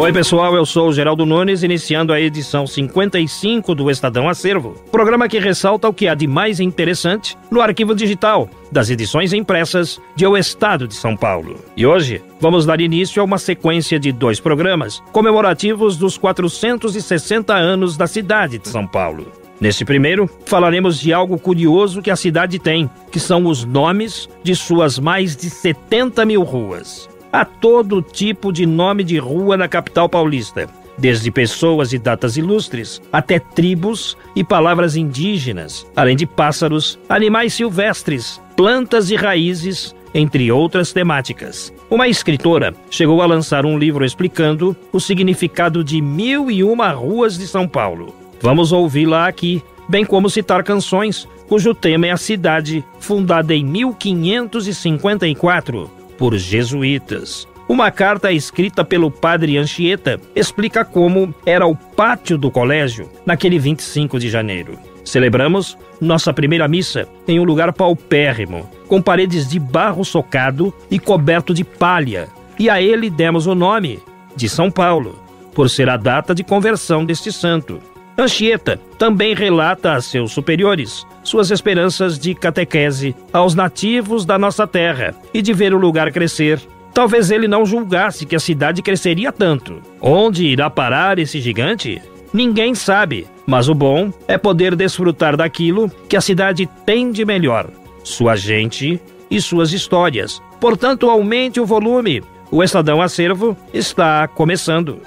Oi, pessoal, eu sou o Geraldo Nunes, iniciando a edição 55 do Estadão Acervo, programa que ressalta o que há de mais interessante no arquivo digital das edições impressas de O Estado de São Paulo. E hoje vamos dar início a uma sequência de dois programas comemorativos dos 460 anos da cidade de São Paulo. Neste primeiro, falaremos de algo curioso que a cidade tem, que são os nomes de suas mais de 70 mil ruas. Há todo tipo de nome de rua na capital paulista, desde pessoas e datas ilustres até tribos e palavras indígenas, além de pássaros, animais silvestres, plantas e raízes, entre outras temáticas. Uma escritora chegou a lançar um livro explicando o significado de mil e uma ruas de São Paulo. Vamos ouvi-la aqui, bem como citar canções cujo tema é a cidade, fundada em 1554 por jesuítas. Uma carta escrita pelo padre Anchieta explica como era o pátio do colégio naquele 25 de janeiro. Celebramos nossa primeira missa em um lugar paupérrimo, com paredes de barro socado e coberto de palha, e a ele demos o nome de São Paulo, por ser a data de conversão deste santo. Anchieta também relata a seus superiores suas esperanças de catequese aos nativos da nossa terra e de ver o lugar crescer. Talvez ele não julgasse que a cidade cresceria tanto. Onde irá parar esse gigante? Ninguém sabe, mas o bom é poder desfrutar daquilo que a cidade tem de melhor: sua gente e suas histórias. Portanto, aumente o volume. O Estadão Acervo está começando.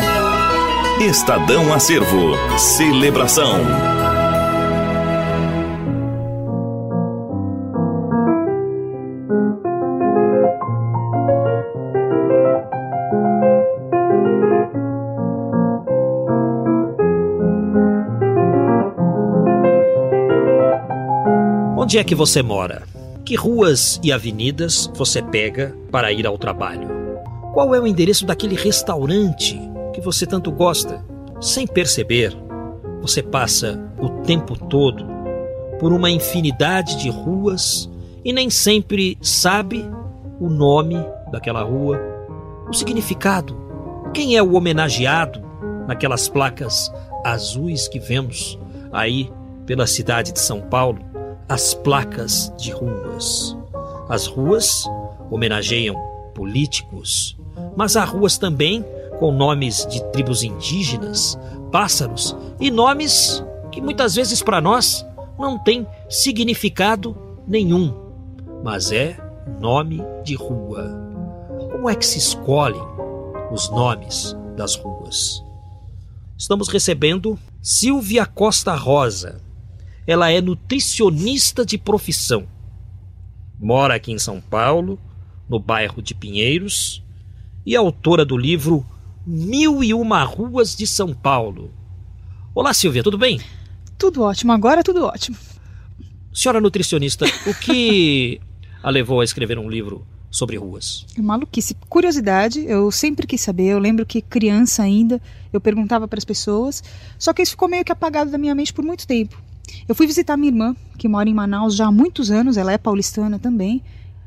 Estadão Acervo. Celebração. Onde é que você mora? Que ruas e avenidas você pega para ir ao trabalho? Qual é o endereço daquele restaurante que você tanto gosta? Sem perceber, você passa o tempo todo por uma infinidade de ruas e nem sempre sabe o nome daquela rua, o significado, quem é o homenageado naquelas placas azuis que vemos aí pela cidade de São Paulo as placas de ruas. As ruas homenageiam políticos, mas há ruas também com nomes de tribos indígenas, pássaros e nomes que muitas vezes para nós não têm significado nenhum, mas é nome de rua. Como é que se escolhem os nomes das ruas? Estamos recebendo Silvia Costa Rosa, ela é nutricionista de profissão. Mora aqui em São Paulo, no bairro de Pinheiros, e é autora do livro Mil e Uma Ruas de São Paulo. Olá, Silvia, tudo bem? Tudo ótimo, agora tudo ótimo. Senhora nutricionista, o que a levou a escrever um livro sobre ruas? Maluquice. Curiosidade, eu sempre quis saber. Eu lembro que criança ainda, eu perguntava para as pessoas, só que isso ficou meio que apagado da minha mente por muito tempo. Eu fui visitar minha irmã, que mora em Manaus já há muitos anos, ela é paulistana também,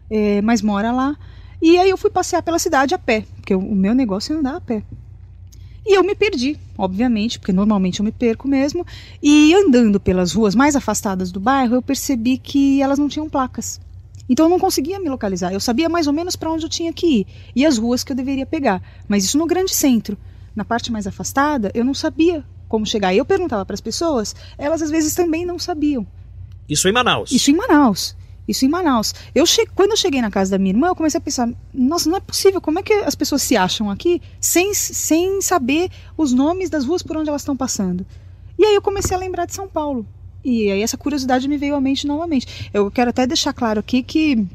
é, mas mora lá. E aí eu fui passear pela cidade a pé, porque o meu negócio é andar a pé. E eu me perdi, obviamente, porque normalmente eu me perco mesmo. E andando pelas ruas mais afastadas do bairro, eu percebi que elas não tinham placas. Então eu não conseguia me localizar. Eu sabia mais ou menos para onde eu tinha que ir e as ruas que eu deveria pegar. Mas isso no grande centro. Na parte mais afastada, eu não sabia como chegar. Eu perguntava para as pessoas, elas às vezes também não sabiam. Isso em Manaus? Isso em Manaus. Isso em Manaus. Eu che... Quando eu cheguei na casa da minha irmã, eu comecei a pensar: nossa, não é possível, como é que as pessoas se acham aqui sem, sem saber os nomes das ruas por onde elas estão passando? E aí eu comecei a lembrar de São Paulo. E aí essa curiosidade me veio à mente novamente. Eu quero até deixar claro aqui que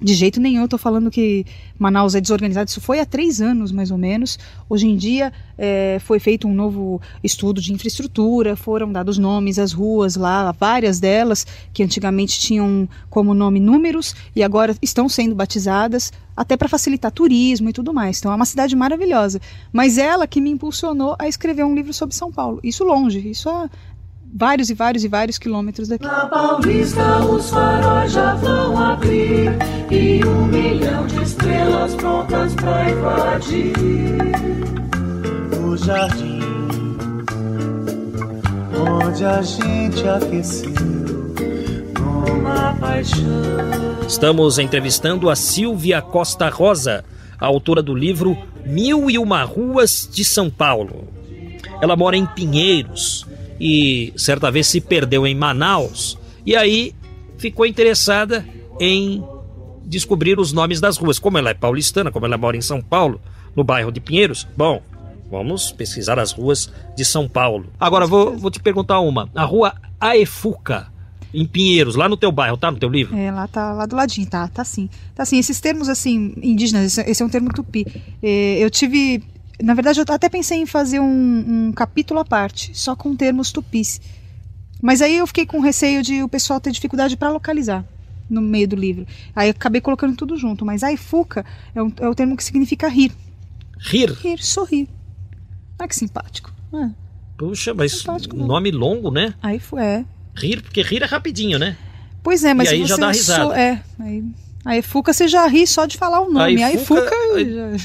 de jeito nenhum, eu estou falando que Manaus é desorganizado. Isso foi há três anos, mais ou menos. Hoje em dia é, foi feito um novo estudo de infraestrutura, foram dados nomes às ruas lá, várias delas que antigamente tinham como nome números e agora estão sendo batizadas, até para facilitar turismo e tudo mais. Então é uma cidade maravilhosa. Mas ela que me impulsionou a escrever um livro sobre São Paulo. Isso longe, isso há vários e vários e vários quilômetros daqui. Na Paulista os faróis já vão abrir e um milhão de estrelas prontas pra invadir. jardim onde a gente aqueceu numa paixão. Estamos entrevistando a Silvia Costa Rosa, a autora do livro Mil e Uma Ruas de São Paulo. Ela mora em Pinheiros e certa vez se perdeu em Manaus e aí ficou interessada em descobrir os nomes das ruas. Como ela é paulistana, como ela mora em São Paulo, no bairro de Pinheiros, bom, vamos pesquisar as ruas de São Paulo. Agora vou, vou te perguntar uma. A rua Aefuca, em Pinheiros, lá no teu bairro, tá no teu livro? É, lá tá lá do ladinho, tá, tá sim. Tá sim, esses termos assim, indígenas, esse, é um termo tupi. É, eu tive. Na verdade, eu até pensei em fazer um, um capítulo à parte, só com termos tupis. Mas aí eu fiquei com receio de o pessoal ter dificuldade para localizar no meio do livro. Aí eu acabei colocando tudo junto. Mas aifuca é, um, é o termo que significa rir. Rir? Rir, sorrir. Ah, que simpático. É. Puxa, mas Simpático, nome longo, né? Aí fu- é. Rir, porque rir é rapidinho, né? Pois é, mas E aí já dá risada. so- é. Aí, aí Fuca você já ri só de falar o nome. Aí Aifuca- Fuca.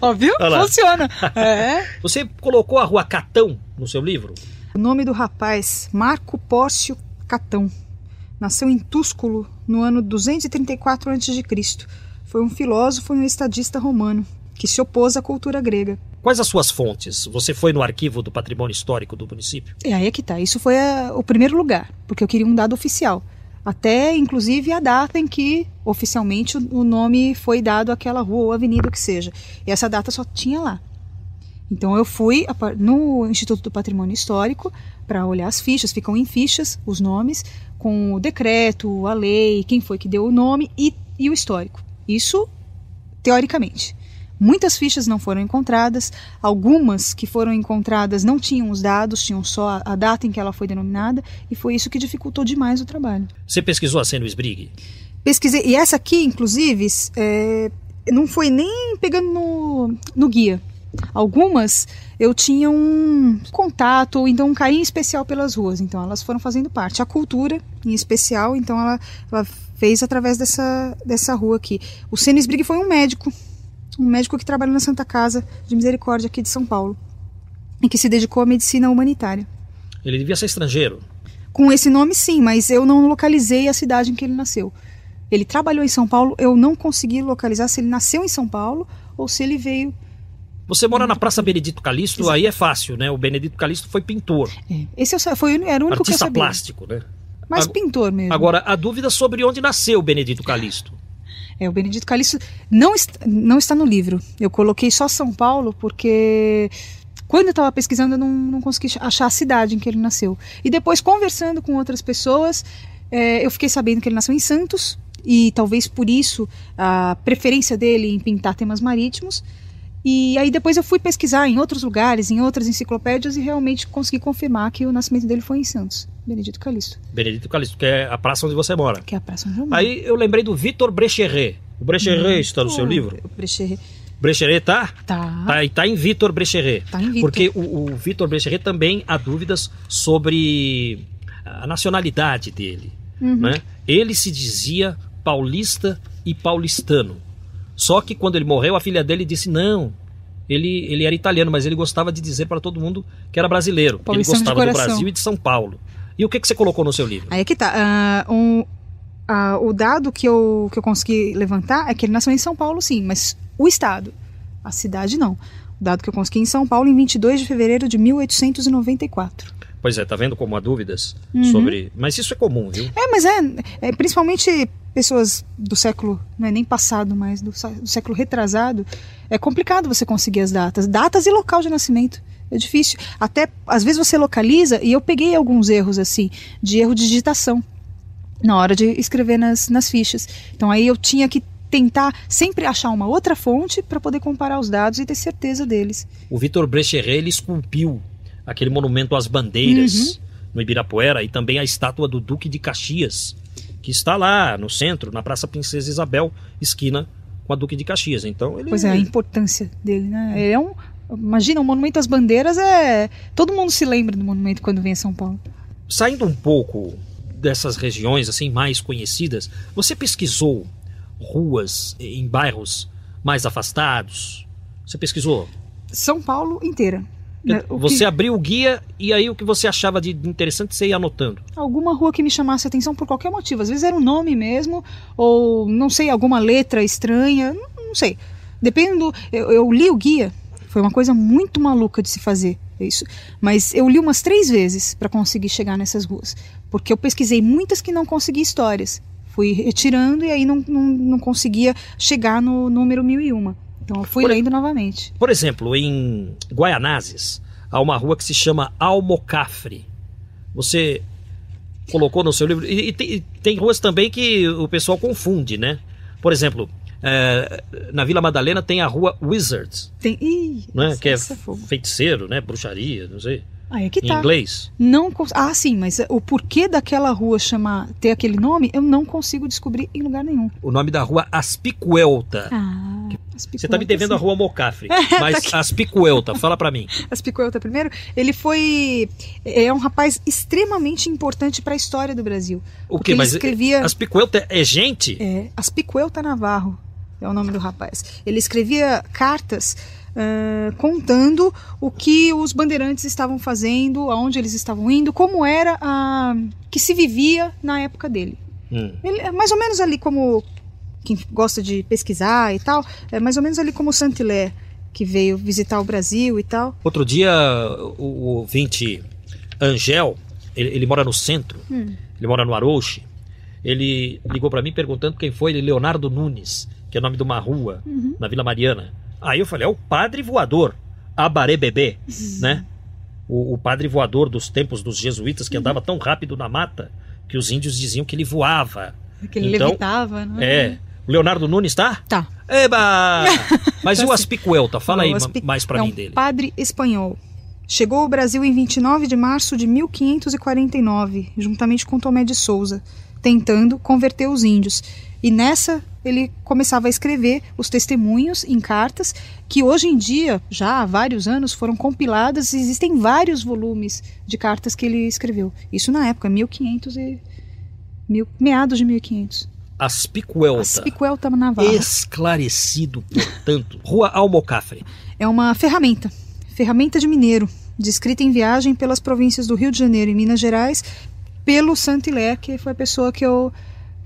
Ó, viu? Funciona. É. Você colocou a rua Catão no seu livro? O nome do rapaz, Marco Pórcio Catão. Nasceu em Túsculo no ano 234 a.C. Foi um filósofo e um estadista romano que se opôs à cultura grega. Quais as suas fontes? Você foi no arquivo do patrimônio histórico do município? E aí é que tá. Isso foi a- o primeiro lugar, porque eu queria um dado oficial. Até, inclusive, a data em que oficialmente o, nome foi dado àquela rua ou avenida, que seja. E essa data só tinha lá. Então eu fui no Instituto do Patrimônio Histórico para olhar as fichas, ficam em fichas os nomes, com o decreto, a lei, quem foi que deu o nome e, e o histórico. Isso teoricamente. Muitas fichas não foram encontradas, algumas que foram encontradas não tinham os dados, tinham só a, data em que ela foi denominada, e foi isso que dificultou demais o trabalho. Você pesquisou a Seno Sbrigg? Pesquisei, e essa aqui, inclusive, é, não foi nem pegando no, no guia. Algumas eu tinha um contato, ou então um carinho especial pelas ruas, então elas foram fazendo parte. A cultura, em especial, então ela, ela fez através dessa, dessa rua aqui. O Senis Brigg foi um médico, um médico que trabalhou na Santa Casa de Misericórdia aqui de São Paulo, e que se dedicou à medicina humanitária. Ele devia ser estrangeiro. Com esse nome, sim, mas eu não localizei a cidade em que ele nasceu. Ele trabalhou em São Paulo, eu não consegui localizar se ele nasceu em São Paulo ou se ele veio. Você mora na Praça Benedito Calixto, Exato. aí é fácil, né? O Benedito Calixto foi pintor, É, esse eu, foi, era o único que eu artista sabia. plástico, né? Mas Ag- pintor mesmo. Agora, a dúvida sobre onde nasceu o Benedito Calixto. É, o Benedito Calixto não, est não está no livro. Eu coloquei só São Paulo porque quando eu estava pesquisando eu não, não consegui achar a cidade em que ele nasceu. E depois, conversando com outras pessoas, é, eu fiquei sabendo que ele nasceu em Santos e talvez por isso a preferência dele em pintar temas marítimos. E aí depois eu fui pesquisar em outros lugares, em outras enciclopédias e realmente consegui confirmar que o nascimento dele foi em Santos, Benedito Calixto, Benedito Calixto, que é a praça onde você mora. que é a praça onde eu moro. Aí eu lembrei do Vitor Brecheret. O Brecheret está no seu livro? o Brecheret. Brecheret tá? Tá. Tá, e tá em Vitor Brecheret. Tá em Vitor. Porque o, o Vitor Brecheret também há dúvidas sobre a nacionalidade dele. Uhum. Né? Ele se dizia paulista e paulistano. Só que quando ele morreu, a filha dele disse não. Ele, ele era italiano, mas ele gostava de dizer para todo mundo que era brasileiro. Ele de gostava do. Brasil e de São Paulo. E o que, que você colocou no seu livro? Aí é que tá. ah, um- ah, o dado que eu, que eu consegui levantar é que ele nasceu em São Paulo, sim, mas o estado, a cidade não. O dado que eu consegui em São Paulo em 22 de fevereiro de 1894. Pois é, tá vendo como há dúvidas Uhum. sobre. Mas isso é comum, viu? É, mas é, é, principalmente pessoas do século, não é nem passado, mas do, do século retrasado, é complicado você conseguir as datas. Datas e local de nascimento. É difícil. Até, às vezes você localiza, e eu peguei alguns erros, assim, de erro de digitação na hora de escrever nas, nas fichas. Então aí eu tinha que tentar sempre achar uma outra fonte para poder comparar os dados e ter certeza deles. O Vitor Brecheret ele esculpiu aquele monumento às bandeiras Uhum. no Ibirapuera e também a estátua do Duque de Caxias, que está lá no centro, na Praça Princesa Isabel, esquina com a Duque de Caxias. Então ele Pois é, a importância dele, né? Ele é um. Imagina, o Monumento às Bandeiras é. Todo mundo se lembra do monumento quando vem a São Paulo. saindo um pouco dessas regiões assim mais conhecidas, você pesquisou ruas em bairros mais afastados? Você pesquisou? São Paulo inteira. Você que- abriu o guia e aí o que você achava de interessante você ia anotando. alguma rua que me chamasse a atenção por qualquer motivo. Às vezes era um nome mesmo, ou não sei, alguma letra estranha, não, não sei. Dependendo. Eu, eu li o guia, foi uma coisa muito maluca de se fazer isso. Mas eu li umas três vezes para conseguir chegar nessas ruas. Porque eu pesquisei muitas que não consegui histórias. Fui retirando e aí não, não, não conseguia chegar no número 1001. Então eu fui Por- lendo novamente. Por exemplo, em Guaianazes, há uma rua que se chama Almocafre. Você colocou no seu livro. E, e tem, e tem ruas também que o pessoal confunde, né? Por exemplo, é, na Vila Madalena tem a rua Wizards, Tem. Ih, né? essa- que é fogo. feiticeiro, né? Bruxaria, não sei. Ah, é que em tá. inglês. Não Ah, sim, mas o porquê daquela rua chamar ter aquele nome, eu não consigo descobrir em lugar nenhum. O nome da rua Aspicuelta. Ah, Você tá me devendo a rua Mocafre, mas Aspicuelta, fala pra mim. Aspicuelta primeiro. Ele foi é um rapaz extremamente importante para a história do Brasil. O que? ele Mas escrevia Aspicuelta é gente? é, Aspicuelta Navarro é o nome do rapaz. Ele escrevia cartas ah, contando o que os bandeirantes estavam fazendo, aonde eles estavam indo, como era a que se vivia na época dele. Hum. Ele é mais ou menos ali como quem gosta de pesquisar e tal, é mais ou menos ali como o Saint-Hilaire, que veio visitar o Brasil e tal. Outro dia, o, o ouvinte Angel, ele, ele mora no centro, Hum. ele mora no Arouche, ele ligou pra mim perguntando quem foi ele, Leonardo Nunes, que é o nome de uma rua Uhum. na Vila Mariana. Aí eu falei, é o padre voador, Abaré Bebê, né? O, o padre voador dos tempos dos jesuítas que Uhum. andava tão rápido na mata que os índios diziam que ele voava. Que ele Então, levitava, né? É. O Leonardo Nunes tá? Tá. Eba! Mas Tá e o. Aspicuelta? Fala aí Aspi- mais pra é mim um dele. padre espanhol. Chegou ao Brasil em 29 de março de 1549, juntamente com Tomé de Souza, tentando converter os índios. E nessa ele começava a escrever os testemunhos em cartas que hoje em dia, já há vários anos, foram compiladas e existem vários volumes de cartas que ele escreveu. Isso na época, 1500 e mil, meados de 1500. Aspicuelta. Aspicuelta Navarro. Esclarecido, portanto. Rua Almocafre. É uma ferramenta, ferramenta de mineiro, descrita em viagem pelas províncias do Rio de Janeiro e Minas Gerais, pelo Saint-Hilaire, que foi a pessoa que eu,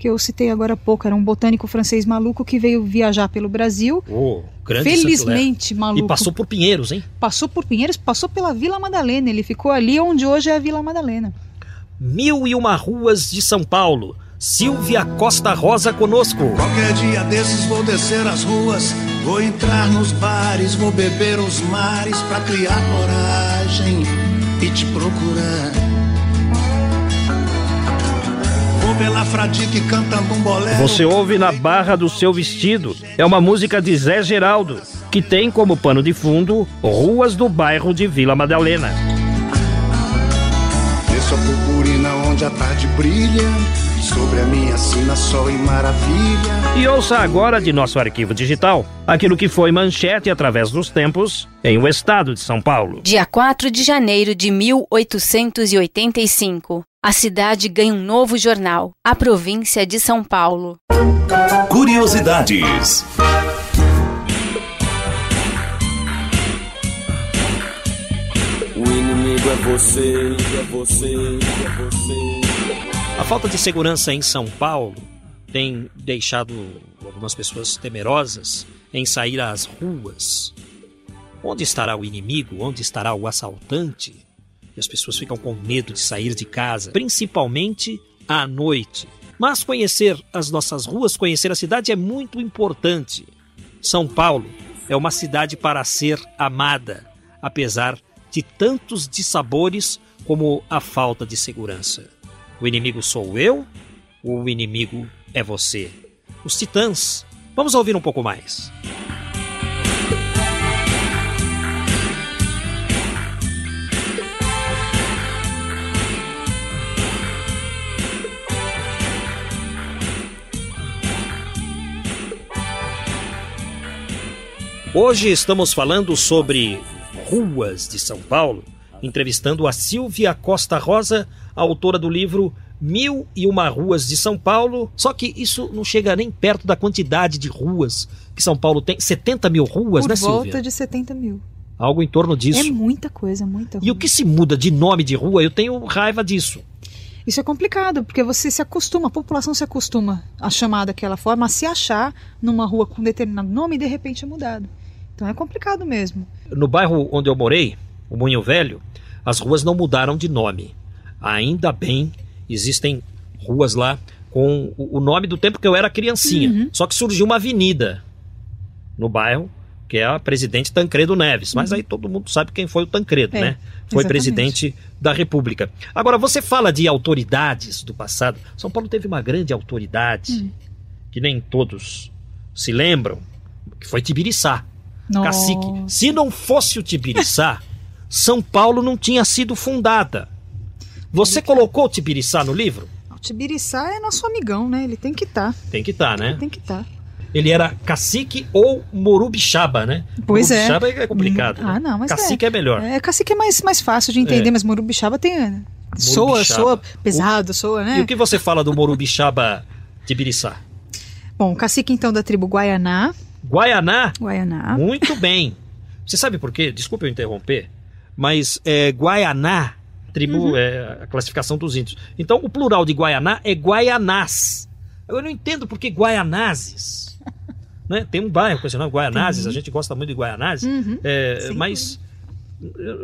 que eu citei agora há pouco. Era um botânico francês maluco que veio viajar pelo Brasil. Oh, grande. Felizmente maluco. E passou por Pinheiros, hein? Passou por Pinheiros, passou pela Vila Madalena. Ele ficou ali onde hoje é a Vila Madalena. Mil e uma ruas de São Paulo. Silvia Costa Rosa conosco. Qualquer dia desses vou descer as ruas, vou entrar nos bares, vou beber os mares pra criar coragem e te procurar. Você ouve na barra do seu vestido. É uma música de Zé Geraldo, que tem como pano de fundo ruas do bairro de Vila Madalena. Desço a purpurina onde a tarde brilha, sobre a minha sina sol e maravilha. E ouça agora de nosso arquivo digital aquilo que foi manchete através dos tempos em o estado de São Paulo. Dia 4 de janeiro de 1885. A cidade ganha um novo jornal, a província de São Paulo. Curiosidades. O inimigo é você, é você, é você. A falta de segurança em São Paulo tem deixado algumas pessoas temerosas em sair às ruas. Onde estará o inimigo? Onde estará o assaltante? E as pessoas ficam com medo de sair de casa, principalmente à noite. Mas conhecer as nossas ruas, conhecer a cidade é muito importante. São Paulo é uma cidade para ser amada, apesar de tantos dissabores como a falta de segurança. O inimigo sou eu, o inimigo é você. Os Titãs. Vamos ouvir um pouco mais. Hoje estamos falando sobre ruas de São Paulo, entrevistando a Silvia Costa Rosa, autora do livro Mil e Uma Ruas de São Paulo. Só que isso não chega nem perto da quantidade de ruas que São Paulo tem. 70 mil ruas, Por né, volta Silvia? de 70 mil. Algo em torno disso. É muita coisa, muita E o que se muda de nome de rua, eu tenho raiva disso. Isso é complicado, porque você se acostuma, a população se acostuma a chamar daquela forma, a se achar numa rua com determinado nome e de repente é mudado. Então é complicado mesmo. No bairro onde eu morei, o Moinho Velho, as ruas não mudaram de nome. Ainda bem, existem ruas lá com o nome do tempo que eu era criancinha. Uhum. Só que surgiu uma avenida no bairro, que é a Presidente Tancredo Neves. Mas aí todo mundo sabe quem foi o Tancredo, É, né? Foi exatamente. presidente da República. Agora, você fala de autoridades do passado. São Paulo teve uma grande autoridade, Hum. que nem todos se lembram, que foi Tibiriçá. Nossa. Cacique. Se não fosse o Tibiriçá, São Paulo não tinha sido fundada. Você colocou o Tibiriçá no livro? O Tibiriçá é nosso amigão, né? Ele tem que estar. Tem que estar, né? Tem que estar. Ele era cacique ou morubixaba, né? Pois é. morubixaba é complicado. Ah, né? não, mas cacique é, melhor. É, cacique é mais, mais fácil de entender, É. mas Morubixaba tem. Soa, Morubixaba. soa pesado, soa, né? E o que você fala do morubixaba Tibiriçá? Bom, cacique então da tribo Guaianá. Guaianá? Guaianá. Muito bem. Você sabe por quê? Desculpe eu interromper, mas é, Guaianá, tribo, Uhum. é a classificação dos índios. Então, o plural de Guaianá é Guaianás. Eu não entendo por que Guaianazes. né? Tem um bairro com esse nome, Guaianazes, a gente gosta muito de Guaianazes, Uhum. é, mas eh,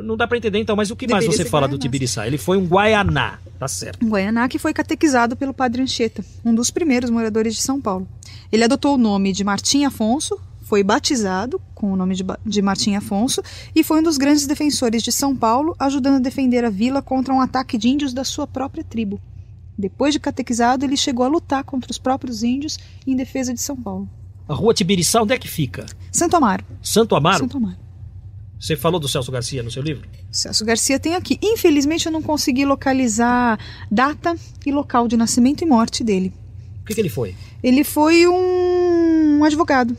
não dá para entender então. Mas o que mais você fala do. Tibiriçá? Ele foi um Guaianá, tá certo. Guaianá que foi catequizado pelo padre Anchieta, um dos primeiros moradores de São Paulo. Ele adotou o nome de Martim Afonso, foi batizado com o nome de, de Martim Afonso e foi um dos grandes defensores de São Paulo, ajudando a defender a vila contra um ataque de índios da sua própria tribo. Depois de catequizado, ele chegou a lutar contra os próprios índios em defesa de São Paulo. A rua Tibiriçá, onde é que fica? Santo Amaro. Santo Amaro? Santo Amaro. Você falou do Celso Garcia no seu livro? Celso Garcia tem aqui. Infelizmente, eu não consegui localizar data e local de nascimento e morte dele. O que, que ele foi? Ele foi um advogado.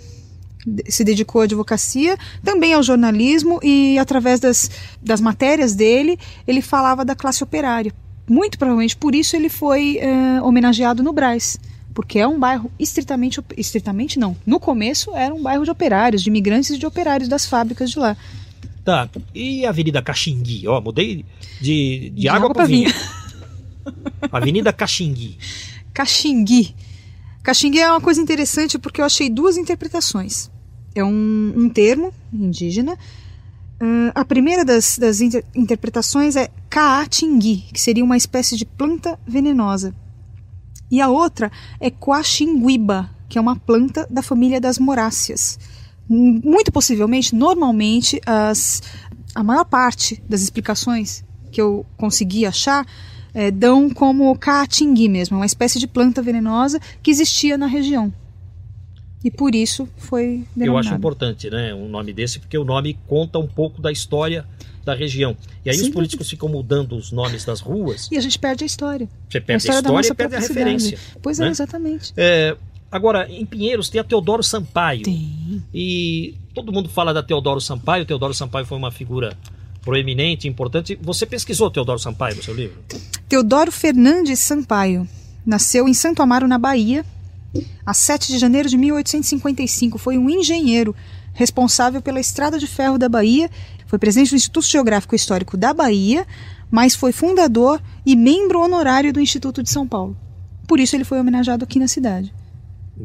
Se dedicou à advocacia, também ao jornalismo e através das, das matérias dele, ele falava da classe operária. Muito provavelmente por isso ele foi eh, homenageado no Brás, porque é um bairro estritamente, estritamente não. No começo era um bairro de operários, de imigrantes e de operários das fábricas de lá. Tá, e a Avenida Caxingui? Ó, mudei de, de, De água água para pra vinho. Avenida Caxingui. Caxingui. Caxingui é uma coisa interessante porque eu achei duas interpretações. É um, um termo indígena. Ahn, a primeira das, das inter- interpretações é Caatingui, que seria uma espécie de planta venenosa. E a outra é Coaxinguiba, que é uma planta da família das moráceas. Muito possivelmente, normalmente, as, a maior parte das explicações que eu consegui achar eh, dão como caatingui mesmo, uma espécie de planta venenosa que existia na região. E por isso foi Eu denominado. acho importante, né, um nome desse, porque o nome conta um pouco da história da região. E aí Sem os políticos ficam mudando os nomes das ruas, E a gente perde a história. você perde a história da história, e perde a referência. Pois né? é, exatamente. É, agora, em Pinheiros tem a Teodoro Sampaio. Tem. E todo mundo fala da Teodoro Sampaio. Teodoro Sampaio foi uma figura proeminente, importante. Você pesquisou Teodoro Sampaio no seu livro? Teodoro Fernandes Sampaio nasceu em Santo Amaro, na Bahia, a 7 de janeiro de 1855. Foi um engenheiro responsável pela Estrada de Ferro da Bahia. Foi presidente do Instituto Geográfico e Histórico da Bahia, mas foi fundador e membro honorário do Instituto de São Paulo. Por isso ele foi homenageado aqui na cidade.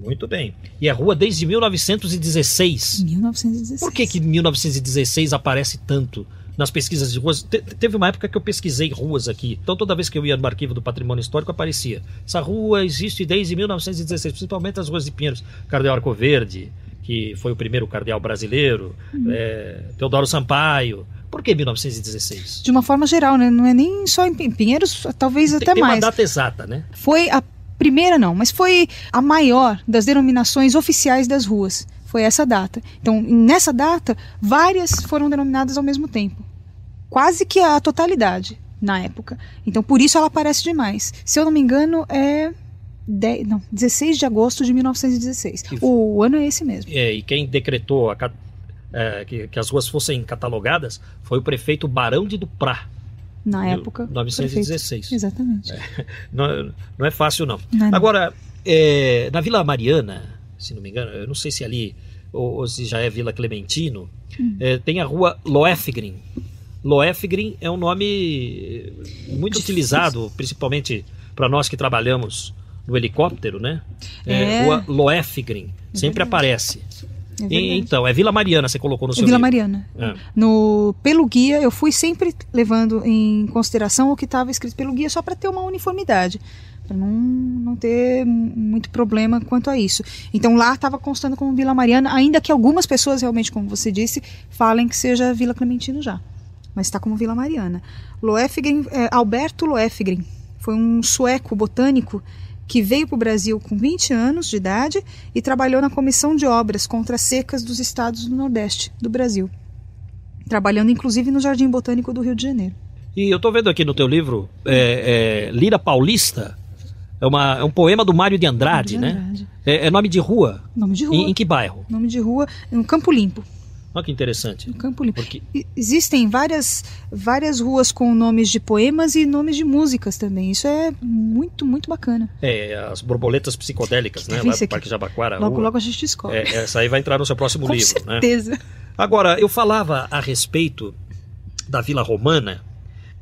Muito bem. E a rua desde 1916. Em 1916. Por que que 1916 aparece tanto nas pesquisas de ruas? Te- teve uma época que eu pesquisei ruas aqui. Então toda vez que eu ia no arquivo do patrimônio histórico aparecia. Essa rua existe desde 1916, principalmente as ruas de Pinheiros. Cardeal Arco Verde, que foi o primeiro cardeal brasileiro. é, Teodoro Sampaio. Por que 1916? De uma forma geral, né? Não é nem só em Pin- Pinheiros, talvez Tem, até tem uma mais. data exata, né? Foi a primeira, não, mas foi a maior das denominações oficiais das ruas. Foi essa data. Então, nessa data, várias foram denominadas ao mesmo tempo. Quase que a totalidade na época. Então, por isso ela aparece demais. Se eu não me engano, é. 10, não, 16 de agosto de 1916. E- O ano é esse mesmo. É, e quem decretou a é, que, que as ruas fossem catalogadas foi o prefeito Barão de Duprá. Na época. 916. prefeito. Exatamente. Não, não é fácil, não. Não é. Agora, é, na Vila Mariana, se não me engano, eu não sei se ali ou, ou se já é Vila Clementino, é, tem a rua Loefgrin. Loefgrin é um nome muito utilizado, principalmente para nós que trabalhamos no helicóptero, né? É, É. Rua Loefgrin, sempre aparece. É E- então, é Vila Mariana, você colocou no seu Vila livro. Mariana. É. No, pelo guia, eu fui sempre levando em consideração o que estava escrito pelo guia, só para ter uma uniformidade, para não, não ter muito problema quanto a isso. Então lá estava constando como Vila Mariana, ainda que algumas pessoas, realmente, como você disse, falem que seja Vila Clementino já. Mas está como Vila Mariana. Loefgren, é, Alberto Loefgren foi um sueco botânico que veio para o Brasil com 20 anos de idade e trabalhou na Comissão de Obras contra as Secas dos estados do Nordeste do Brasil, trabalhando inclusive no Jardim Botânico do Rio de Janeiro. E eu tô vendo aqui no teu livro, é, é, Lira Paulista, é, uma, é um poema do Mário de Andrade, de né? Andrade. É, é nome de rua. Nome de rua. Em, em que bairro? Nome de rua, no Campo Limpo. Olha que interessante. No Campo Limpo. Porque Existem várias, várias ruas com nomes de poemas e nomes de músicas também. Isso é muito, muito bacana. é, as borboletas psicodélicas, né? Lá delícia do Parque. Jabaquara. Logo, rua. logo a gente descobre. É, essa aí vai entrar no seu próximo Com livro, né? certeza. Agora, eu falava a respeito da Vila Romana.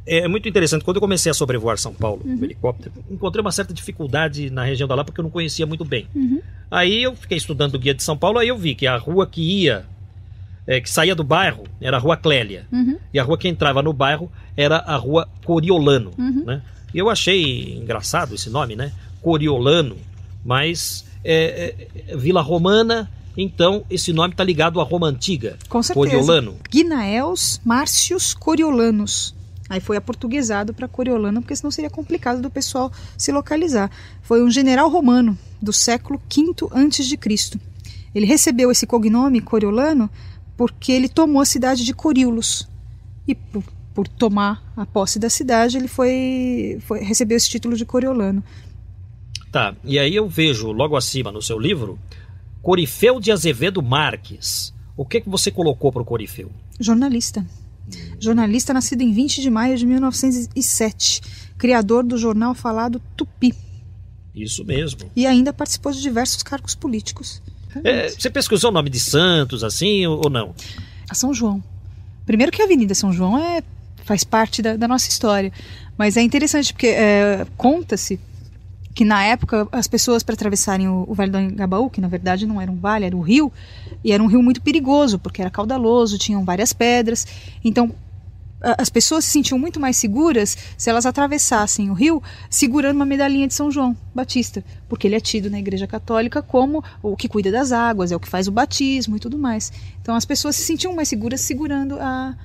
É muito interessante. Quando eu comecei a sobrevoar São Paulo Uhum. no helicóptero, encontrei uma certa dificuldade na região da lá porque eu não conhecia muito bem. Uhum. Aí eu fiquei estudando o guia de São Paulo, aí eu vi que a rua que ia, é, que saía do bairro, era a Rua Clélia. Uhum. E a rua que entrava no bairro era a Rua Coriolano. Uhum. Né? E eu achei engraçado esse nome, né? Coriolano. Mas é, é, Vila Romana, então esse nome está ligado à Roma Antiga. Com certeza. Coriolano. Guinaeus Márcios Coriolanos. Aí foi aportuguesado para Coriolano, porque senão seria complicado do pessoal se localizar. Foi um general romano do século V antes de Cristo. Ele recebeu esse cognome Coriolano porque ele tomou a cidade de Coríolos. E por, por tomar a posse da cidade, ele foi, foi recebeu esse título de Coriolano. Tá, e aí eu vejo logo acima no seu livro, Corifeu de Azevedo Marques. O que, que você colocou para o Corifeu? Jornalista. Jornalista nascido em 20 de maio de 1907. Criador do jornal falado Tupi. Isso mesmo. E ainda participou de diversos cargos políticos. É, você pesquisou o nome de Santos, assim, ou, ou não? A São João. Primeiro que a Avenida São João é, faz parte da, da nossa história. Mas é interessante porque é, conta-se que na época as pessoas para atravessarem o, o Vale do Anhangabaú, que na verdade não era um vale, era um rio, e era um rio muito perigoso, porque era caudaloso, tinham várias pedras. Então as pessoas se sentiam muito mais seguras se elas atravessassem o rio segurando uma medalhinha de São João Batista, porque ele é tido na Igreja Católica como o que cuida das águas, é o que faz o batismo e tudo mais. Então as pessoas se sentiam mais seguras segurando a,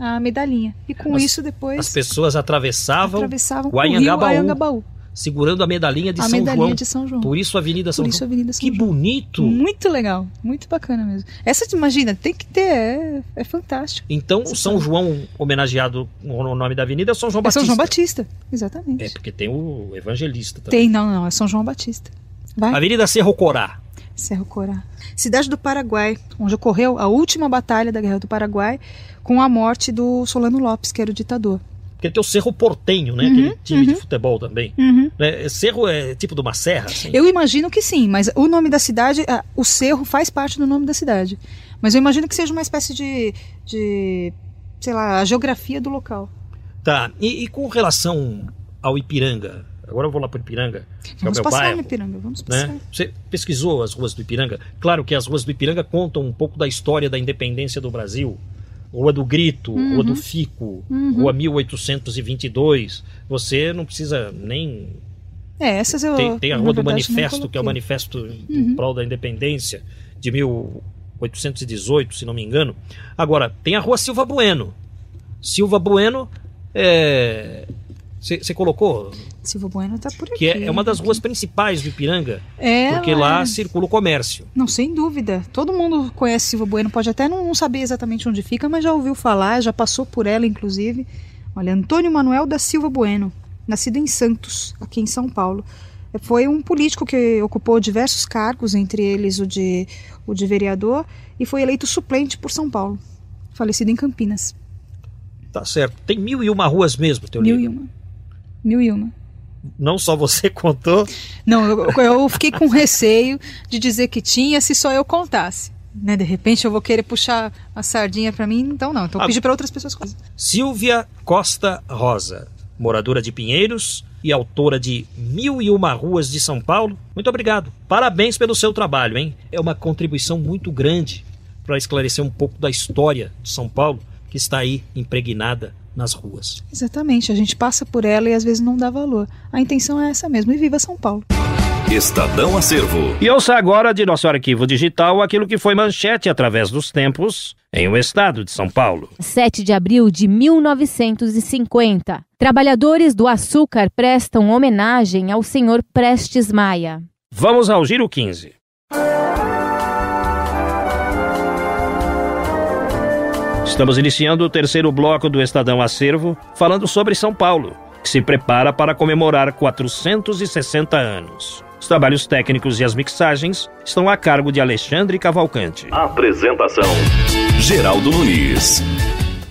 a medalhinha. E com As- isso depois As pessoas atravessavam, atravessavam o Anhangabaú, segurando a medalhinha de a São medalhinha João. de São João. Por isso a Avenida São Por isso João. Avenida São Que João. bonito! Muito legal, muito bacana mesmo. Essa, imagina, tem que ter, é, é fantástico. Então, o São João homenageado no nome da avenida é São João É Batista. São João Batista, exatamente. É, porque tem o evangelista também. Tem, não, não, é São João Batista. Vai. Avenida Cerro Corá. Cerro Corá. Cidade do Paraguai, onde ocorreu a última batalha da Guerra do Paraguai com a morte do Solano Lopes, que era o ditador. Porque tem o Cerro Portenho, né? Uhum, Aquele time de uhum. futebol também. Uhum. Né, Cerro é tipo de uma serra, assim? Eu imagino que sim, mas o nome da cidade, o cerro faz parte do nome da cidade. Mas eu imagino que seja uma espécie de, de sei lá, a geografia do local. Tá. E, e com relação ao Ipiranga? Agora eu vou lá para Ipiranga, é o Vamos meu passar bairro. no Ipiranga, vamos passar. Né? Você pesquisou as ruas do Ipiranga? Claro que as ruas do Ipiranga contam um pouco da história da independência do Brasil. Rua do Grito, Rua do Fico, Uhum. Rua 1822. Você não precisa nem. É, essas eu Tem, tem a Rua do Manifesto, que é o. Manifesto em prol da Independência de 1818, se não me engano. Agora, tem a Rua Silva Bueno. Silva Bueno, você colocou Silva Bueno tá por aqui. que é, é uma das ruas principais do Ipiranga, É, porque lá é. circula o comércio. Não, sem dúvida. Todo mundo conhece Silva Bueno, pode até não, não saber exatamente onde fica, mas já ouviu falar, já passou por ela, inclusive. Olha, Antônio Manuel da Silva Bueno, nascido em Santos, aqui em São Paulo. É, Foi um político que ocupou diversos cargos, entre eles o de, o de vereador, e foi eleito suplente por São Paulo. Falecido em Campinas. Tá certo. Tem mil e uma ruas mesmo, teu Mil livro. e uma. Mil e uma. Não só você contou. Não, eu, eu fiquei com receio de dizer que tinha se só eu contasse. né, de repente eu vou querer puxar a sardinha para mim, então não. Então eu Ah. pedi para outras pessoas coisas. Silvia Costa Rosa, moradora de Pinheiros e autora de Mil e Uma Ruas de São Paulo. Muito obrigado. Parabéns pelo seu trabalho, hein? É uma contribuição muito grande para esclarecer um pouco da história de São Paulo que está aí impregnada nas ruas. Exatamente, a gente passa por ela e às vezes não dá valor. A intenção é essa mesmo, e viva São Paulo. Estadão Acervo. E ouça agora de nosso arquivo digital aquilo que foi manchete através dos tempos em o estado de São Paulo. 7 de abril de 1950. Trabalhadores do açúcar prestam homenagem ao senhor Prestes Maia. Vamos ao Giro 15. Estamos iniciando o terceiro bloco do Estadão Acervo, falando sobre São Paulo, que se prepara para comemorar 460 anos. Os trabalhos técnicos e as mixagens estão a cargo de Alexandre Cavalcante. Apresentação: Geraldo Nunes.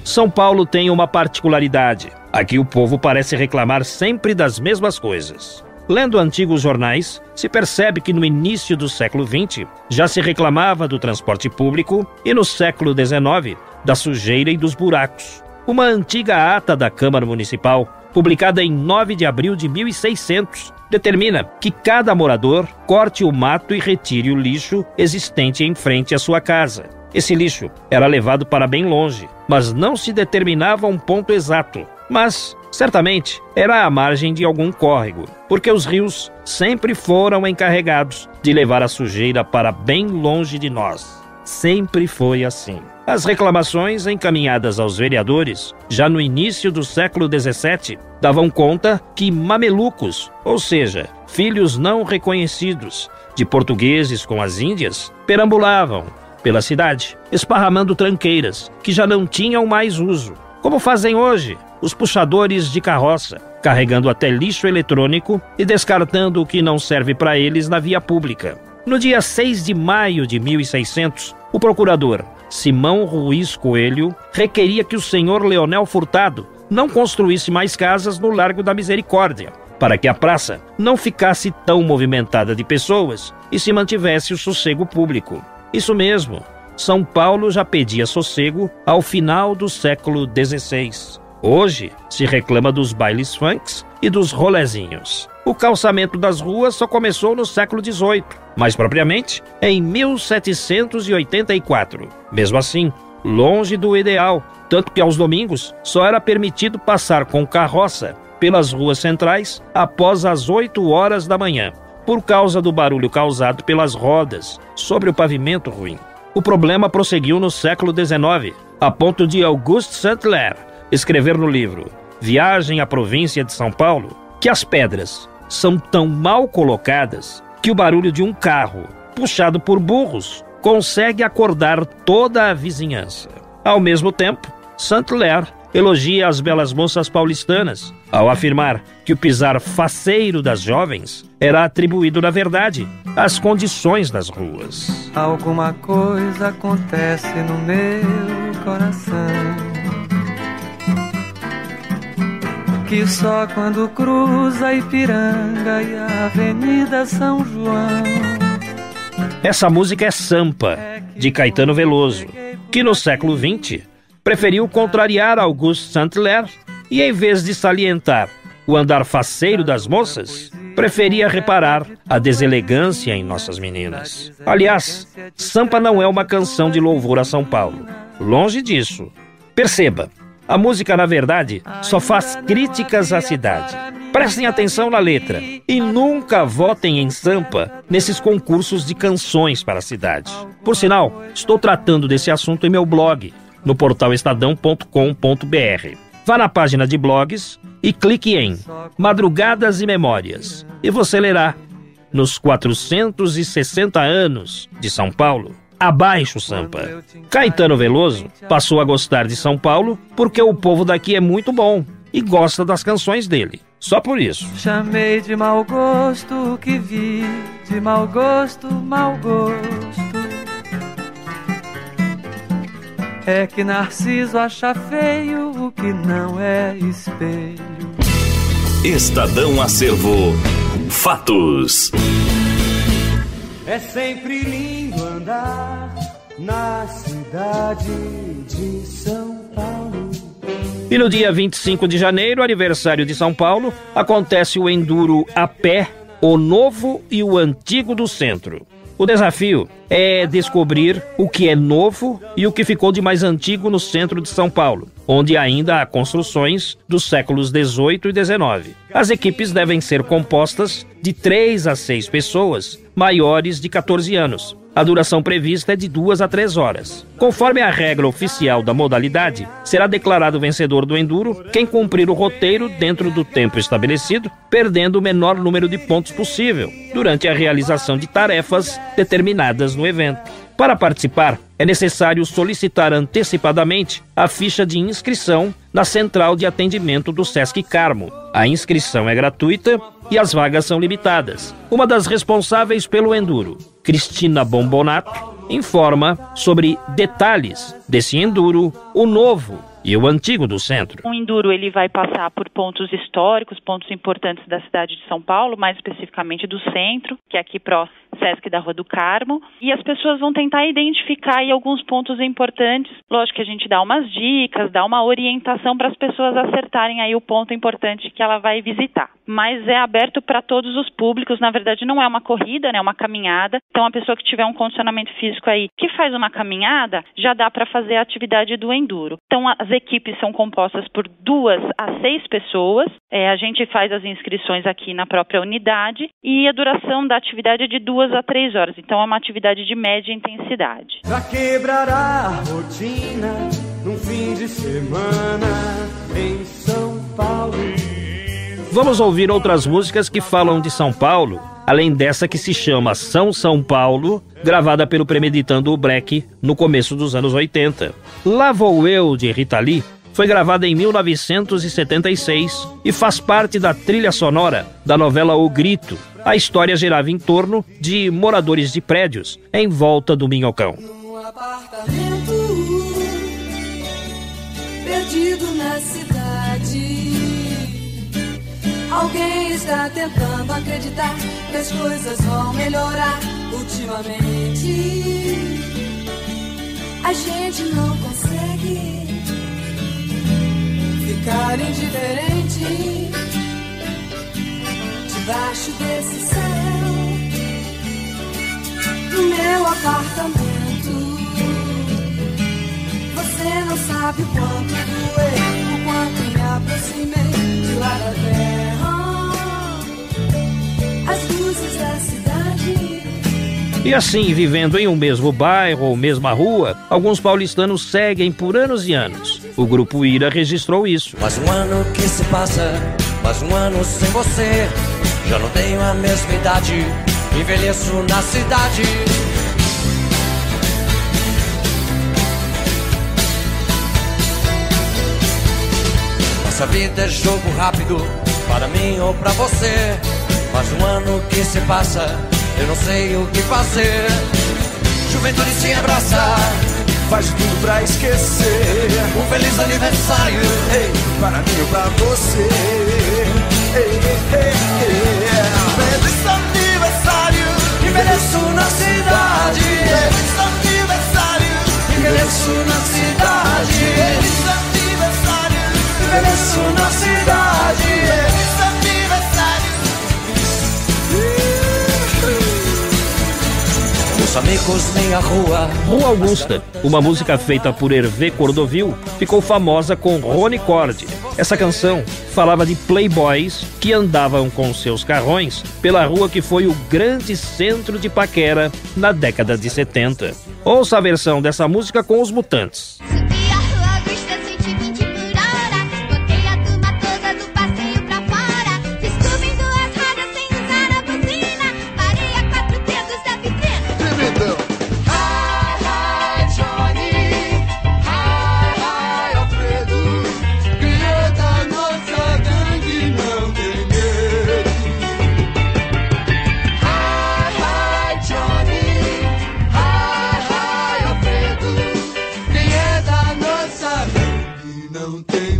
São Paulo tem uma particularidade. Aqui o povo parece reclamar sempre das mesmas coisas. Lendo antigos jornais, se percebe que no início do século XX já se reclamava do transporte público e no século XIX da sujeira e dos buracos. Uma antiga ata da Câmara Municipal, publicada em 9 de abril de 1600, determina que cada morador corte o mato e retire o lixo existente em frente à sua casa. Esse lixo era levado para bem longe, mas não se determinava um ponto exato. Mas, certamente, era à margem de algum córrego, porque os rios sempre foram encarregados de levar a sujeira para bem longe de nós. Sempre foi assim. As reclamações encaminhadas aos vereadores, já no início do século XVII, davam conta que mamelucos, ou seja, filhos não reconhecidos de portugueses com as Índias, perambulavam pela cidade, esparramando tranqueiras que já não tinham mais uso. Como fazem hoje os puxadores de carroça, carregando até lixo eletrônico e descartando o que não serve para eles na via pública. No dia 6 de maio de 1600, o procurador Simão Ruiz Coelho requeria que o senhor Leonel Furtado não construísse mais casas no Largo da Misericórdia, para que a praça não ficasse tão movimentada de pessoas e se mantivesse o sossego público. Isso mesmo, São Paulo já pedia sossego ao final do século XVI. Hoje se reclama dos bailes funks e dos rolezinhos. O calçamento das ruas só começou no século XVIII, mais propriamente em 1784. Mesmo assim, longe do ideal, tanto que aos domingos só era permitido passar com carroça pelas ruas centrais após as 8 horas da manhã, por causa do barulho causado pelas rodas sobre o pavimento ruim. O problema prosseguiu no século XIX, a ponto de Auguste Saint-Hilaire escrever no livro Viagem à Província de São Paulo que as pedras são tão mal colocadas que o barulho de um carro puxado por burros consegue acordar toda a vizinhança. Ao mesmo tempo, Saint-Hilaire elogia as belas moças paulistanas ao afirmar que o pisar faceiro das jovens era atribuído, na verdade, às condições das ruas. Alguma coisa acontece no meu coração. Que só quando cruza Ipiranga e a Avenida São João. Essa música é Sampa, de Caetano Veloso, que no século XX preferiu contrariar Auguste Saint-Hilaire e, em vez de salientar o andar faceiro das moças, preferia reparar a deselegância em nossas meninas. Aliás, Sampa não é uma canção de louvor a São Paulo. Longe disso. Perceba, a música, na verdade, só faz críticas à cidade. Prestem atenção na letra e nunca votem em Sampa nesses concursos de canções para a cidade. Por sinal, estou tratando desse assunto em meu blog, no portal estadão.com.br. Vá na página de blogs e clique em Madrugadas e Memórias e você lerá nos 460 anos de São Paulo. Abaixo Sampa. Caetano Veloso passou a gostar de São Paulo porque o povo daqui é muito bom e gosta das canções dele. Só por isso. Chamei de mau gosto o que vi, de mau gosto, mau gosto. É que Narciso acha feio o que não é espelho. Estadão Acervo Fatos. É sempre lindo andar na cidade de São Paulo. E no dia 25 de janeiro, aniversário de São Paulo, acontece o Enduro a pé, o novo e o antigo do centro. O desafio é descobrir o que é novo e o que ficou de mais antigo no centro de São Paulo, onde ainda há construções dos séculos 18 e 19. As equipes devem ser compostas de 3 a 6 pessoas maiores de 14 anos. A duração prevista é de 2 a 3 horas. Conforme a regra oficial da modalidade, será declarado vencedor do enduro quem cumprir o roteiro dentro do tempo estabelecido, perdendo o menor número de pontos possível durante a realização de tarefas determinadas no evento. Para participar, é necessário solicitar antecipadamente a ficha de inscrição na central de atendimento do Sesc Carmo. A inscrição é gratuita e as vagas são limitadas. Uma das responsáveis pelo Enduro, Cristina Bombonato, informa sobre detalhes desse Enduro, o novo e o antigo do centro. O Enduro ele vai passar por pontos históricos, pontos importantes da cidade de São Paulo, mais especificamente do centro, que é aqui próximo Sesc da Rua do Carmo, e as pessoas vão tentar identificar aí alguns pontos importantes. Lógico que a gente dá umas dicas, dá uma orientação para as pessoas acertarem aí o ponto importante que ela vai visitar. Mas é aberto para todos os públicos, na verdade não é uma corrida, né, é uma caminhada. Então a pessoa que tiver um condicionamento físico aí que faz uma caminhada, já dá para fazer a atividade do enduro. Então as equipes são compostas por duas a seis pessoas. É, a gente faz as inscrições aqui na própria unidade e a duração da atividade é de duas a três horas. Então é uma atividade de média intensidade. Pra quebrar a rotina num fim de semana em São Paulo. Vamos ouvir outras músicas que falam de São Paulo, além dessa que se chama São São Paulo, gravada pelo Premeditando o Black no começo dos anos 80. Lá Vou Eu, de Rita Lee, foi gravada em 1976 e faz parte da trilha sonora da novela O Grito. A história girava em torno de moradores de prédios em volta do Minhocão. perdido na cidade. Alguém está tentando acreditar que as coisas vão melhorar ultimamente. A gente não consegue ficar indiferente debaixo desse céu. No meu apartamento, você não sabe o quanto doeu, o quanto me aproximei de terra. As luzes da cidade. E assim, vivendo em um mesmo bairro ou mesma rua, alguns paulistanos seguem por anos e anos. O grupo Ira registrou isso. Mais um ano que se passa, mais um ano sem você. Já não tenho a mesma idade, envelheço na cidade. Nossa vida é jogo rápido, para mim ou para você. Mais um ano que se passa, eu não sei o que fazer. Juventude se abraça, faz tudo pra esquecer. Um feliz aniversário, ei, para mim ou pra você. Ei, ei, ei, Feliz aniversário, envelheço na cidade. Feliz aniversário, envelheço na cidade. Feliz aniversário, envelheço na cidade. Amigos, minha rua. Rua Augusta, uma música feita por Hervé Cordovil, ficou famosa com Rony Cord. Essa canção falava de playboys que andavam com seus carrões pela rua que foi o grande centro de paquera na década de 70. Ouça a versão dessa música com os Mutantes. something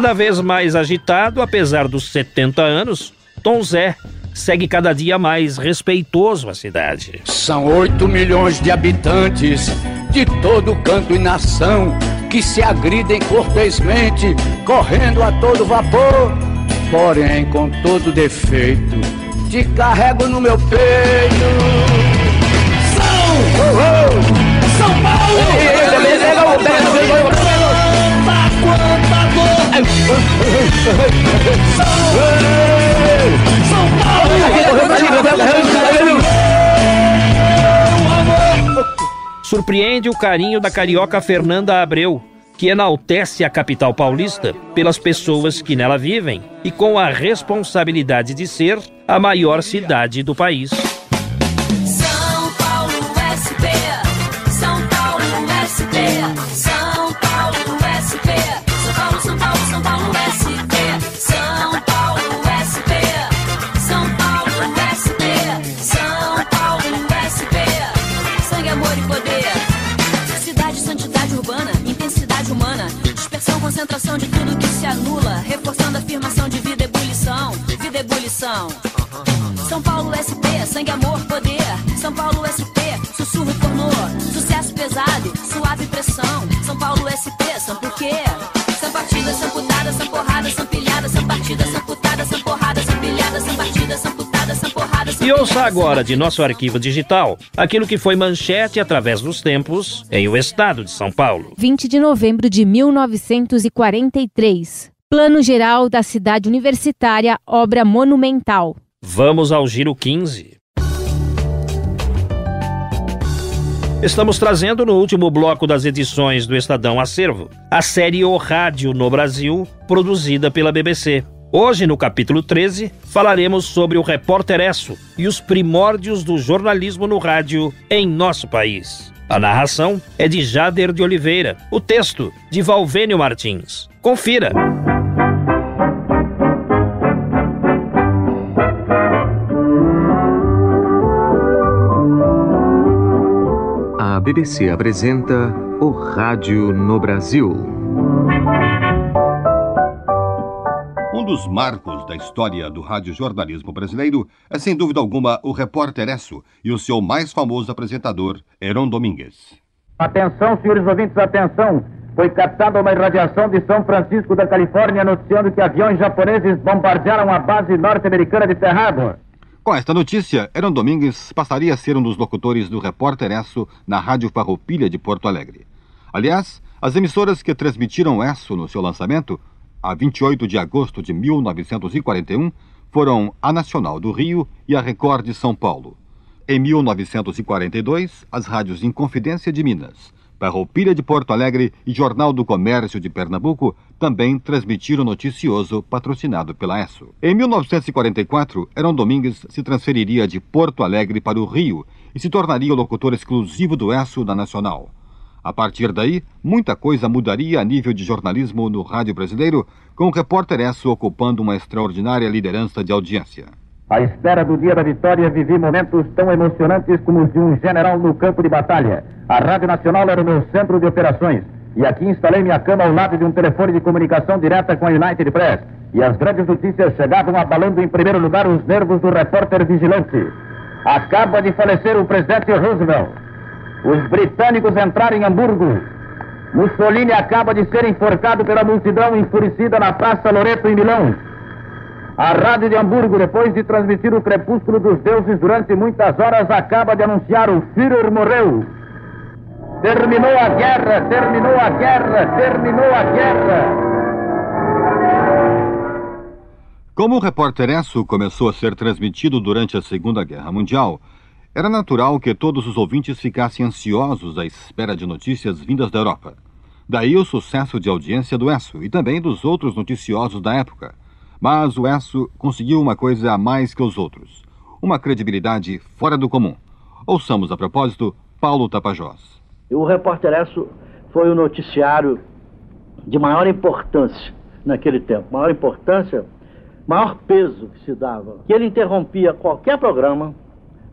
cada vez mais agitado, apesar dos 70 anos, Tom Zé segue cada dia mais respeitoso à cidade. São 8 milhões de habitantes de todo canto e nação que se agridem cortesmente, correndo a todo vapor. Porém, com todo defeito, te carrego no meu peito. São, oh, oh, São Paulo! Surpreende o carinho da carioca Fernanda Abreu, que enaltece a capital paulista pelas pessoas que nela vivem e com a responsabilidade de ser a maior cidade do país. Ouça agora de nosso arquivo digital aquilo que foi manchete através dos tempos em o estado de São Paulo. 20 de novembro de 1943. Plano Geral da Cidade Universitária, obra monumental. Vamos ao Giro 15. Estamos trazendo no último bloco das edições do Estadão Acervo a série O Rádio no Brasil, produzida pela BBC. Hoje, no capítulo 13, falaremos sobre o repórter Esso e os primórdios do jornalismo no rádio em nosso país. A narração é de Jader de Oliveira, o texto de Valvênio Martins. Confira! A BBC apresenta O Rádio no Brasil. Dos marcos da história do radiojornalismo brasileiro é, sem dúvida alguma, o repórter Esso e o seu mais famoso apresentador, Heron Domingues. Atenção, senhores ouvintes, atenção! Foi captada uma irradiação de São Francisco da Califórnia noticiando que aviões japoneses bombardearam a base norte-americana de Terrado. Com esta notícia, Heron Domingues passaria a ser um dos locutores do Repórter Esso na Rádio Farroupilha de Porto Alegre. Aliás, as emissoras que transmitiram Esso no seu lançamento, a 28 de agosto de 1941, foram a Nacional do Rio e a Record de São Paulo. Em 1942, as rádios Inconfidência de Minas, Farroupilha de Porto Alegre e Jornal do Comércio de Pernambuco também transmitiram o noticioso patrocinado pela ESSO. Em 1944, Heron Domingues se transferiria de Porto Alegre para o Rio e se tornaria o locutor exclusivo do ESSO na Nacional. A partir daí, muita coisa mudaria a nível de jornalismo no rádio brasileiro, com o repórter ESSO ocupando uma extraordinária liderança de audiência. À espera do dia da vitória, vivi momentos tão emocionantes como os de um general no campo de batalha. A Rádio Nacional era o meu centro de operações. E aqui instalei minha cama ao lado de um telefone de comunicação direta com a United Press. E as grandes notícias chegavam abalando em primeiro lugar os nervos do repórter vigilante. Acaba de falecer o presidente Roosevelt. Os britânicos entraram em Hamburgo. Mussolini acaba de ser enforcado pela multidão enfurecida na Praça Loreto, em Milão. A Rádio de Hamburgo, depois de transmitir o crepúsculo dos deuses durante muitas horas, acaba de anunciar o Führer morreu. Terminou a guerra, terminou a guerra, terminou a guerra. Como o repórter Esso começou a ser transmitido durante a Segunda Guerra Mundial, era natural que todos os ouvintes ficassem ansiosos à espera de notícias vindas da Europa. Daí o sucesso de audiência do Esso e também dos outros noticiosos da época. Mas o Esso conseguiu uma coisa a mais que os outros: uma credibilidade fora do comum. Ouçamos a propósito Paulo Tapajós. O Repórter Esso foi o noticiário de maior importância naquele tempo. Maior importância, maior peso que se dava. Que ele interrompia qualquer programa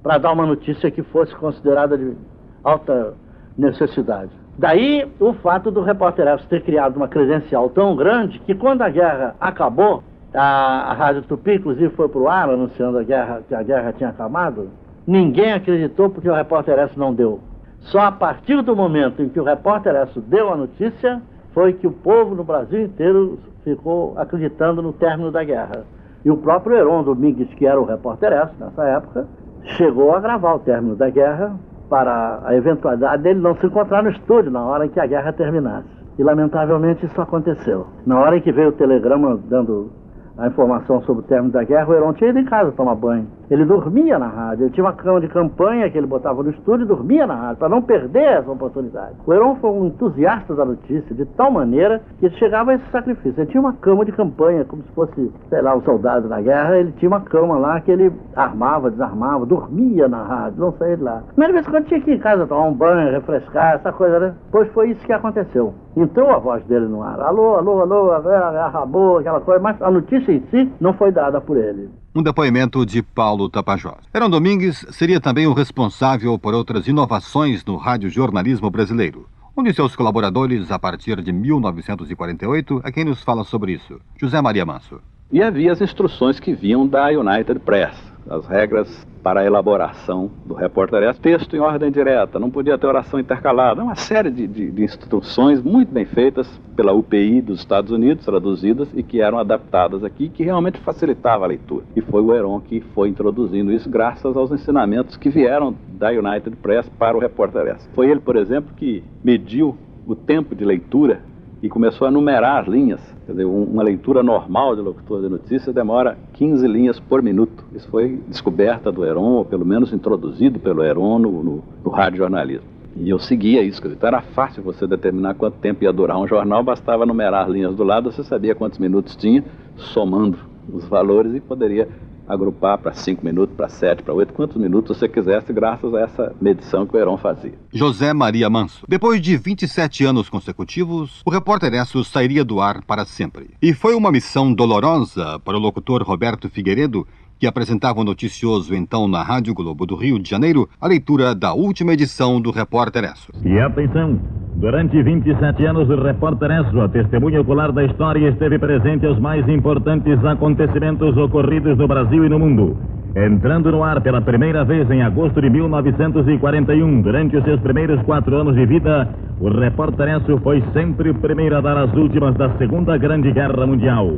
para dar uma notícia que fosse considerada de alta necessidade. Daí o fato do repórter Esso ter criado uma credencial tão grande que quando a guerra acabou, a, a Rádio Tupi, inclusive, foi para o ar anunciando a guerra, que a guerra tinha acabado, ninguém acreditou porque o repórter Esso não deu. Só a partir do momento em que o repórter Esso deu a notícia, foi que o povo no Brasil inteiro ficou acreditando no término da guerra. E o próprio Heron Domingues, que era o repórter Esso nessa época, chegou a gravar o término da guerra para a eventualidade dele não se encontrar no estúdio na hora em que a guerra terminasse. E lamentavelmente isso aconteceu. Na hora em que veio o telegrama dando a informação sobre o término da guerra, o Heron tinha ido em casa tomar banho. Ele dormia na rádio, ele tinha uma cama de campanha que ele botava no estúdio e dormia na rádio, para não perder essa oportunidade. O Heron foi um entusiasta da notícia, de tal maneira que ele chegava a esse sacrifício. Ele tinha uma cama de campanha, como se fosse, sei lá, um soldado na guerra, ele tinha uma cama lá que ele armava, desarmava, dormia na rádio, não saía de lá. Mas de vez em quando tinha que ir em casa tomar um banho, refrescar, essa coisa, né? Pois foi isso que aconteceu. Entrou a voz dele no ar, alô, alô, alô, arrabou, aquela coisa, mas a notícia em si não foi dada por ele. Um depoimento de Paulo Tapajós. Heron Domingues seria também o responsável por outras inovações no radiojornalismo brasileiro. Um de seus colaboradores, a partir de 1948, é quem nos fala sobre isso, José Maria Manso. E havia as instruções que vinham da United Press, as regras para a elaboração do repórter. É texto em ordem direta, não podia ter oração intercalada, uma série de, de, de, instruções muito bem feitas pela UPI dos Estados Unidos, traduzidas e que eram adaptadas aqui, que realmente facilitava a leitura. E foi o Heron que foi introduzindo isso graças aos ensinamentos que vieram da United Press para o repórter. Foi ele, por exemplo, que mediu o tempo de leitura e começou a numerar as linhas. Quer dizer, uma leitura normal de locutor de notícias demora 15 linhas por minuto. Isso foi descoberta do Heron, ou pelo menos introduzido pelo Heron no, no, no radiojornalismo. E eu seguia isso, então era fácil você determinar quanto tempo ia durar um jornal, bastava numerar as linhas do lado, você sabia quantos minutos tinha, somando os valores e poderia agrupar para 5 minutos, para 7, para 8, quantos minutos você quisesse, graças a essa medição que o Heron fazia. José Maria Manso. Depois de 27 anos consecutivos, o repórter Esso sairia do ar para sempre. E foi uma missão dolorosa para o locutor Roberto Figueiredo, que apresentava o noticioso então na Rádio Globo do Rio de Janeiro, a leitura da última edição do Repórter Esso. E atenção! Durante 27 anos, o repórter Esso, a testemunha ocular da história, esteve presente aos mais importantes acontecimentos ocorridos no Brasil e no mundo. Entrando no ar pela primeira vez em agosto de 1941, durante os seus primeiros quatro anos de vida, o repórter Esso foi sempre o primeiro a dar as últimas da Segunda Grande Guerra Mundial.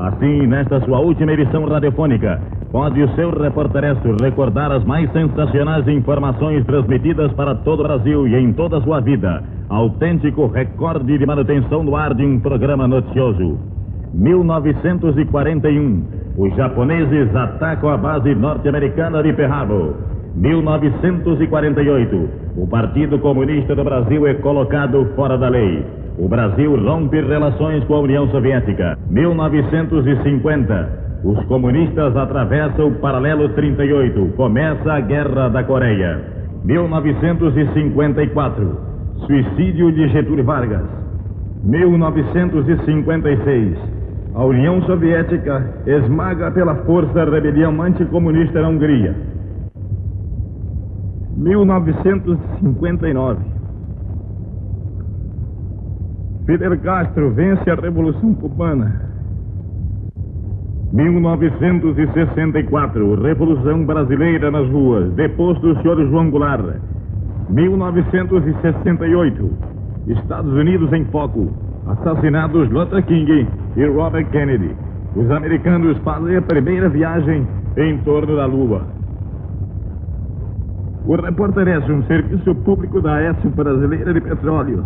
Assim, nesta sua última edição radiofônica, pode o seu reporteresso recordar as mais sensacionais informações transmitidas para todo o Brasil e em toda a sua vida. Autêntico recorde de manutenção no ar de um programa noticioso. 1941. Os japoneses atacam a base norte-americana de Perrabo. 1948. O Partido Comunista do Brasil é colocado fora da lei. O Brasil rompe relações com a União Soviética. 1950. Os comunistas atravessam o paralelo 38. Começa a Guerra da Coreia. 1954. Suicídio de Getúlio Vargas. 1956. A União Soviética esmaga pela força a rebelião anticomunista na Hungria. 1959. Fidel Castro vence a Revolução Cubana. 1964, Revolução Brasileira nas ruas, deposto do senhor João Goulart. 1968, Estados Unidos em foco, assassinados Luther King e Robert Kennedy. Os americanos fazem a primeira viagem em torno da Lua. O repórter é um serviço público da S Brasileira de Petróleo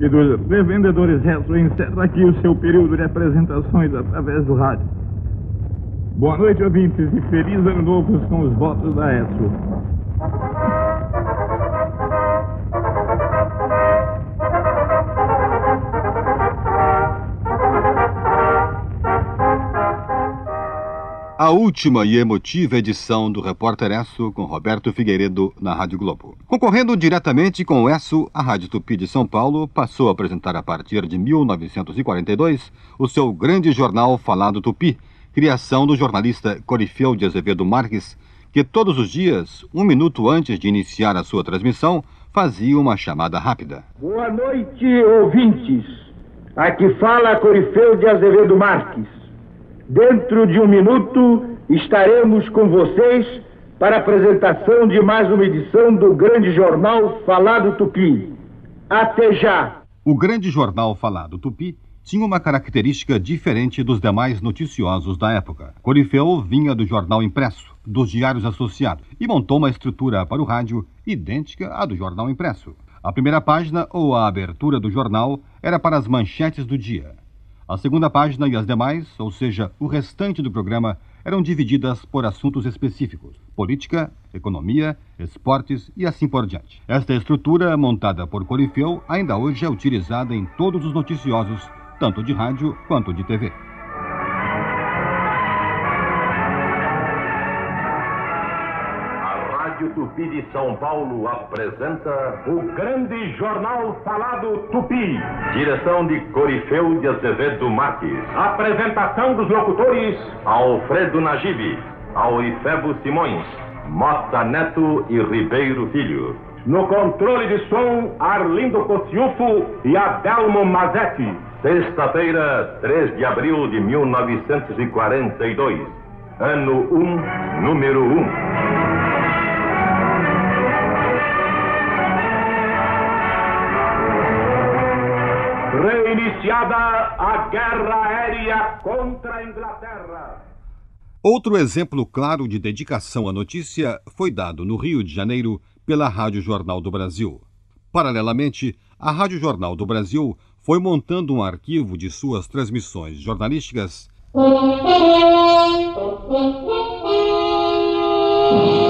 e dos revendedores Resto encerra aqui o seu período de apresentações através do rádio. Boa noite, ouvintes, e feliz ano novo com os votos da ESO. A última e emotiva edição do Repórter Esso com Roberto Figueiredo na Rádio Globo. Concorrendo diretamente com o Esso, a Rádio Tupi de São Paulo passou a apresentar a partir de 1942 o seu grande jornal Falado Tupi, criação do jornalista Corifeu de Azevedo Marques, que todos os dias, um minuto antes de iniciar a sua transmissão, fazia uma chamada rápida. Boa noite, ouvintes. Aqui fala Corifeu de Azevedo Marques. Dentro de um minuto estaremos com vocês para a apresentação de mais uma edição do grande jornal Falado Tupi. Até já! O grande jornal falado Tupi tinha uma característica diferente dos demais noticiosos da época. Corifeu vinha do jornal impresso, dos diários associados, e montou uma estrutura para o rádio idêntica à do jornal impresso. A primeira página ou a abertura do jornal era para as manchetes do dia. A segunda página e as demais, ou seja, o restante do programa, eram divididas por assuntos específicos: política, economia, esportes e assim por diante. Esta estrutura, montada por Corifeu, ainda hoje é utilizada em todos os noticiosos, tanto de rádio quanto de TV. São Paulo apresenta o grande jornal falado Tupi. Direção de Corifeu de Azevedo Marques. Apresentação dos locutores Alfredo Nagibe, Aurifebo Simões, Mota Neto e Ribeiro Filho. No controle de som, Arlindo Cociufo e Adelmo Mazetti. Sexta-feira, 3 de abril de 1942. Ano 1, número 1. Reiniciada a guerra aérea contra a Inglaterra. Outro exemplo claro de dedicação à notícia foi dado no Rio de Janeiro pela Rádio Jornal do Brasil. Paralelamente, a Rádio Jornal do Brasil foi montando um arquivo de suas transmissões jornalísticas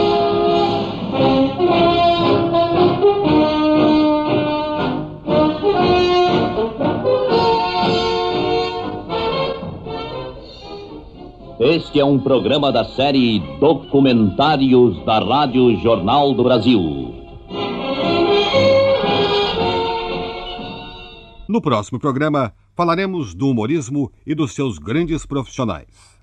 Este é um programa da série Documentários da Rádio Jornal do Brasil. No próximo programa, falaremos do humorismo e dos seus grandes profissionais.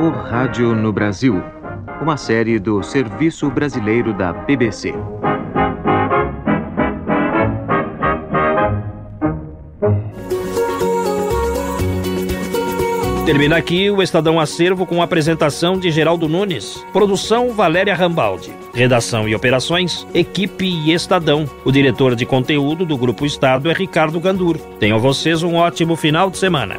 O Rádio no Brasil. Uma série do Serviço Brasileiro da BBC. Termina aqui o Estadão Acervo com a apresentação de Geraldo Nunes. Produção Valéria Rambaldi. Redação e operações, equipe e Estadão. O diretor de conteúdo do Grupo Estado é Ricardo Gandur. Tenham vocês um ótimo final de semana.